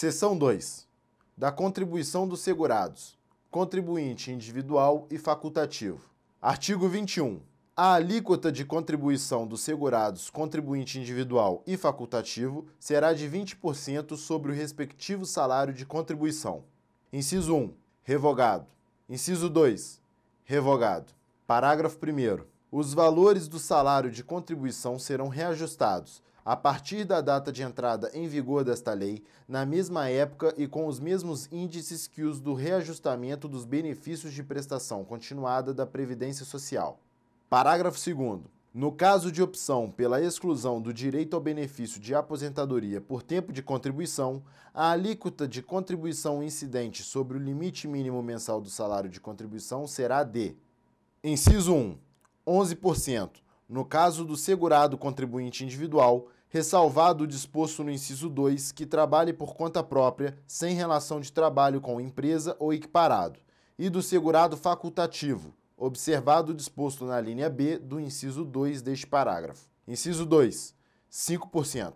Seção 2. Da contribuição dos segurados. Contribuinte individual e facultativo. Artigo 21. A alíquota de contribuição dos segurados contribuinte individual e facultativo será de 20% sobre o respectivo salário de contribuição. Inciso 1. Revogado. Inciso 2. Revogado. Parágrafo 1. Os valores do salário de contribuição serão reajustados a partir da data de entrada em vigor desta lei, na mesma época e com os mesmos índices que os do reajustamento dos benefícios de prestação continuada da Previdência Social. Parágrafo 2. No caso de opção pela exclusão do direito ao benefício de aposentadoria por tempo de contribuição, a alíquota de contribuição incidente sobre o limite mínimo mensal do salário de contribuição será de: Inciso 1, 11%, no caso do segurado contribuinte individual, ressalvado o disposto no inciso 2 que trabalhe por conta própria, sem relação de trabalho com empresa ou equiparado, e do segurado facultativo, observado o disposto na linha B do inciso 2 deste parágrafo. Inciso 2, 5%.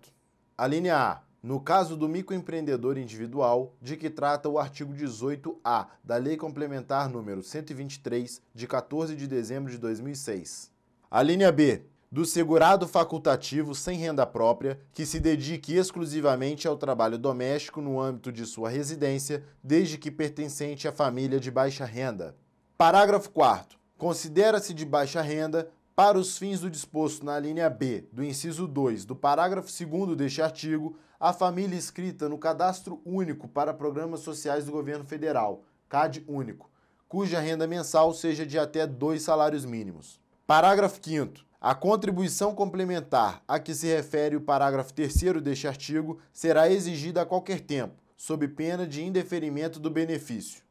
A linha A, no caso do microempreendedor individual, de que trata o artigo 18-A da Lei Complementar número 123, de 14 de dezembro de 2006. A linha B, do segurado facultativo sem renda própria que se dedique exclusivamente ao trabalho doméstico no âmbito de sua residência, desde que pertencente à família de baixa renda. Parágrafo 4. Considera-se de baixa renda, para os fins do disposto na linha B do inciso 2 do parágrafo 2 deste artigo, a família inscrita no Cadastro Único para Programas Sociais do Governo Federal, CAD Único, cuja renda mensal seja de até dois salários mínimos. Parágrafo 5. A contribuição complementar a que se refere o parágrafo 3 deste artigo será exigida a qualquer tempo, sob pena de indeferimento do benefício.